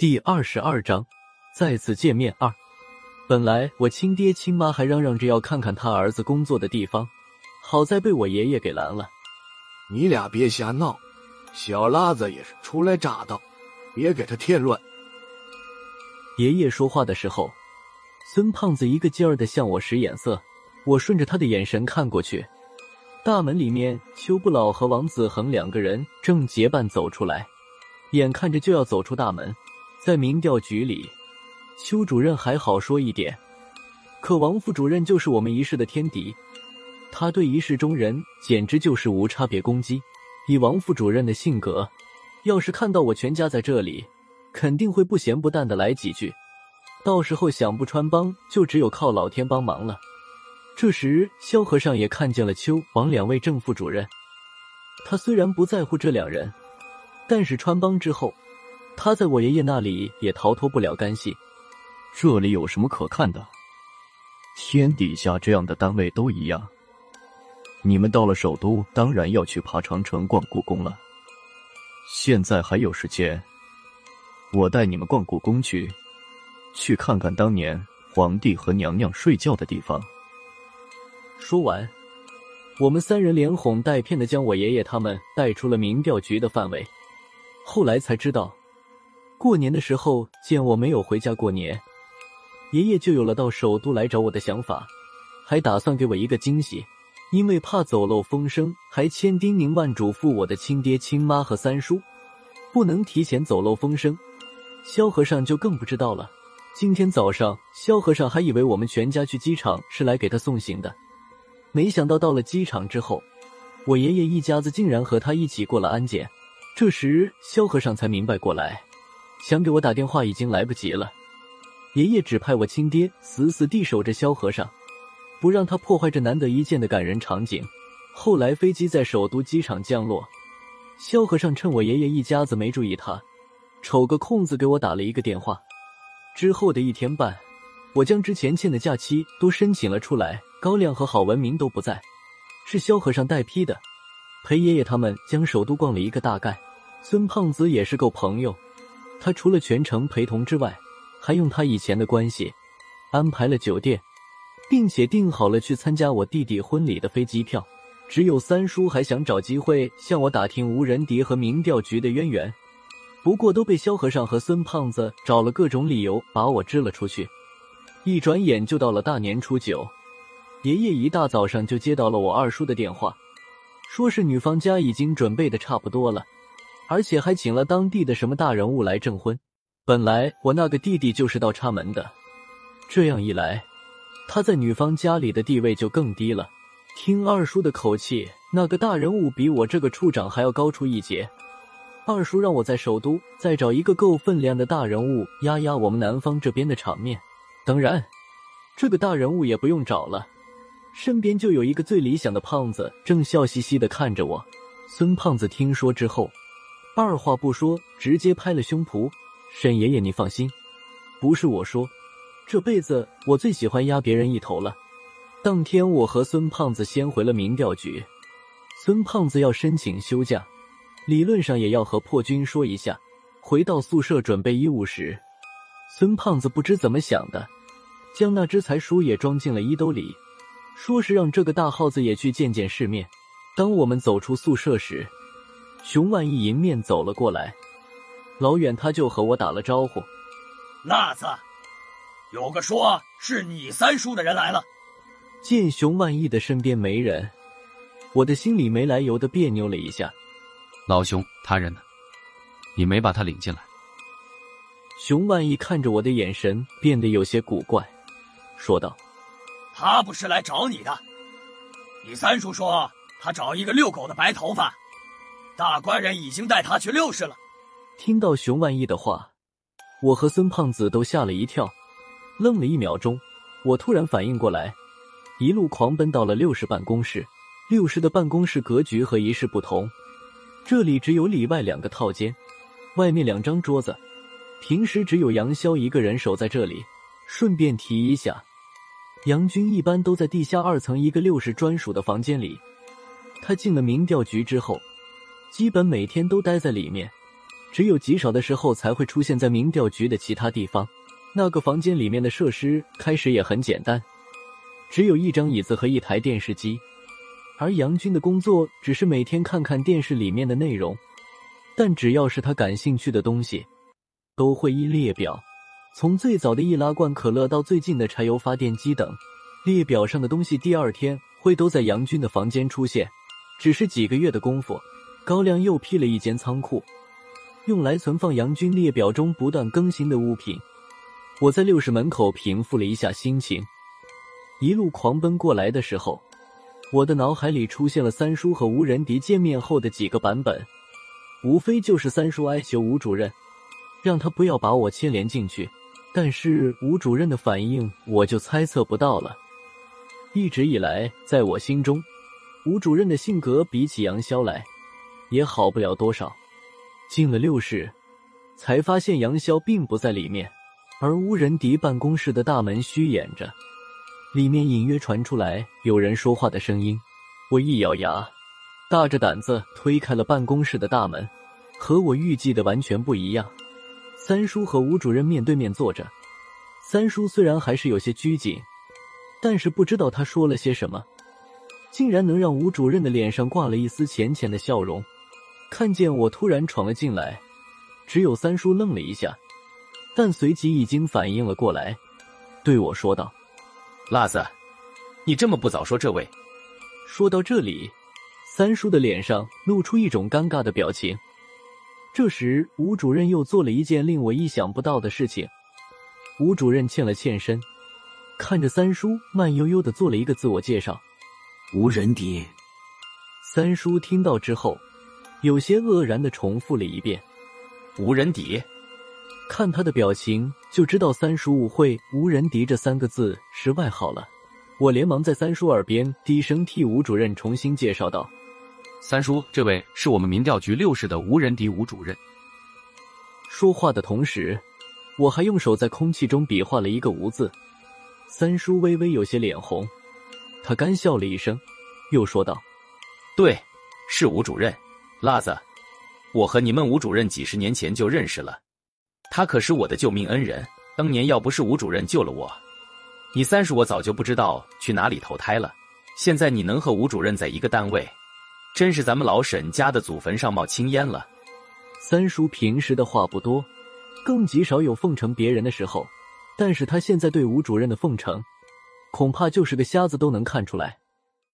第二十二章再次见面二。本来我亲爹亲妈还嚷嚷着要看看他儿子工作的地方，好在被我爷爷给拦了。你俩别瞎闹，小辣子也是初来乍到，别给他添乱。爷爷说话的时候，孙胖子一个劲儿的向我使眼色，我顺着他的眼神看过去，大门里面邱不老和王子恒两个人正结伴走出来，眼看着就要走出大门。在民调局里，邱主任还好说一点，可王副主任就是我们一市的天敌，他对一市中人简直就是无差别攻击。以王副主任的性格，要是看到我全家在这里，肯定会不咸不淡的来几句，到时候想不穿帮，就只有靠老天帮忙了。这时，萧和尚也看见了邱王两位正副主任，他虽然不在乎这两人，但是穿帮之后。他在我爷爷那里也逃脱不了干系。这里有什么可看的？天底下这样的单位都一样。你们到了首都，当然要去爬长城、逛故宫了。现在还有时间，我带你们逛故宫去，去看看当年皇帝和娘娘睡觉的地方。说完，我们三人连哄带骗的将我爷爷他们带出了民调局的范围。后来才知道。过年的时候，见我没有回家过年，爷爷就有了到首都来找我的想法，还打算给我一个惊喜。因为怕走漏风声，还千叮咛万嘱咐我的亲爹亲妈和三叔，不能提前走漏风声。萧和尚就更不知道了。今天早上，萧和尚还以为我们全家去机场是来给他送行的，没想到到了机场之后，我爷爷一家子竟然和他一起过了安检。这时，萧和尚才明白过来。想给我打电话已经来不及了，爷爷指派我亲爹死死地守着萧和尚，不让他破坏这难得一见的感人场景。后来飞机在首都机场降落，萧和尚趁我爷爷一家子没注意他，瞅个空子给我打了一个电话。之后的一天半，我将之前欠的假期都申请了出来，高亮和郝文明都不在，是萧和尚代批的，陪爷爷他们将首都逛了一个大概。孙胖子也是够朋友。他除了全程陪同之外，还用他以前的关系安排了酒店，并且订好了去参加我弟弟婚礼的飞机票。只有三叔还想找机会向我打听吴仁迪和民调局的渊源，不过都被萧和尚和孙胖子找了各种理由把我支了出去。一转眼就到了大年初九，爷爷一大早上就接到了我二叔的电话，说是女方家已经准备的差不多了。而且还请了当地的什么大人物来证婚。本来我那个弟弟就是倒插门的，这样一来，他在女方家里的地位就更低了。听二叔的口气，那个大人物比我这个处长还要高出一截。二叔让我在首都再找一个够分量的大人物压压我们南方这边的场面。当然，这个大人物也不用找了，身边就有一个最理想的胖子，正笑嘻嘻的看着我。孙胖子听说之后。二话不说，直接拍了胸脯：“沈爷爷，你放心，不是我说，这辈子我最喜欢压别人一头了。”当天，我和孙胖子先回了民调局。孙胖子要申请休假，理论上也要和破军说一下。回到宿舍准备衣物时，孙胖子不知怎么想的，将那只财鼠也装进了衣兜里，说是让这个大耗子也去见见世面。当我们走出宿舍时，熊万义迎面走了过来，老远他就和我打了招呼：“辣子，有个说是你三叔的人来了。”见熊万义的身边没人，我的心里没来由的别扭了一下。老熊，他人呢？你没把他领进来？熊万义看着我的眼神变得有些古怪，说道：“他不是来找你的，你三叔说他找一个遛狗的白头发。”大官人已经带他去六市了。听到熊万义的话，我和孙胖子都吓了一跳，愣了一秒钟。我突然反应过来，一路狂奔到了六市办公室。六市的办公室格局和一室不同，这里只有里外两个套间，外面两张桌子。平时只有杨潇一个人守在这里。顺便提一下，杨军一般都在地下二层一个六市专属的房间里。他进了民调局之后。基本每天都待在里面，只有极少的时候才会出现在民调局的其他地方。那个房间里面的设施开始也很简单，只有一张椅子和一台电视机。而杨军的工作只是每天看看电视里面的内容，但只要是他感兴趣的东西，都会依列表，从最早的易拉罐可乐到最近的柴油发电机等，列表上的东西第二天会都在杨军的房间出现。只是几个月的功夫，高亮又辟了一间仓库，用来存放杨军列表中不断更新的物品。我在六室门口平复了一下心情，一路狂奔过来的时候，我的脑海里出现了三叔和吴仁迪见面后的几个版本，无非就是三叔哀求吴主任，让他不要把我牵连进去，但是吴主任的反应我就猜测不到了。一直以来，在我心中。吴主任的性格比起杨潇来，也好不了多少。进了六室，才发现杨潇并不在里面，而吴仁迪办公室的大门虚掩着，里面隐约传出来有人说话的声音。我一咬牙，大着胆子推开了办公室的大门。和我预计的完全不一样，三叔和吴主任面对面坐着。三叔虽然还是有些拘谨，但是不知道他说了些什么。竟然能让吴主任的脸上挂了一丝浅浅的笑容。看见我突然闯了进来，只有三叔愣了一下，但随即已经反应了过来，对我说道：“辣子，你这么不早说这位。”说到这里，三叔的脸上露出一种尴尬的表情。这时，吴主任又做了一件令我意想不到的事情。吴主任欠了欠身，看着三叔，慢悠悠的做了一个自我介绍。吴仁迪，三叔听到之后，有些愕然的重复了一遍：“无人敌。”看他的表情，就知道三叔误会“无人敌”这三个字是外号了。我连忙在三叔耳边低声替吴主任重新介绍道：“三叔，这位是我们民调局六室的吴仁迪吴主任。”说话的同时，我还用手在空气中比划了一个“吴”字。三叔微微有些脸红。他干笑了一声，又说道：“对，是吴主任，辣子，我和你们吴主任几十年前就认识了，他可是我的救命恩人。当年要不是吴主任救了我，你三叔我早就不知道去哪里投胎了。现在你能和吴主任在一个单位，真是咱们老沈家的祖坟上冒青烟了。”三叔平时的话不多，更极少有奉承别人的时候，但是他现在对吴主任的奉承。恐怕就是个瞎子都能看出来。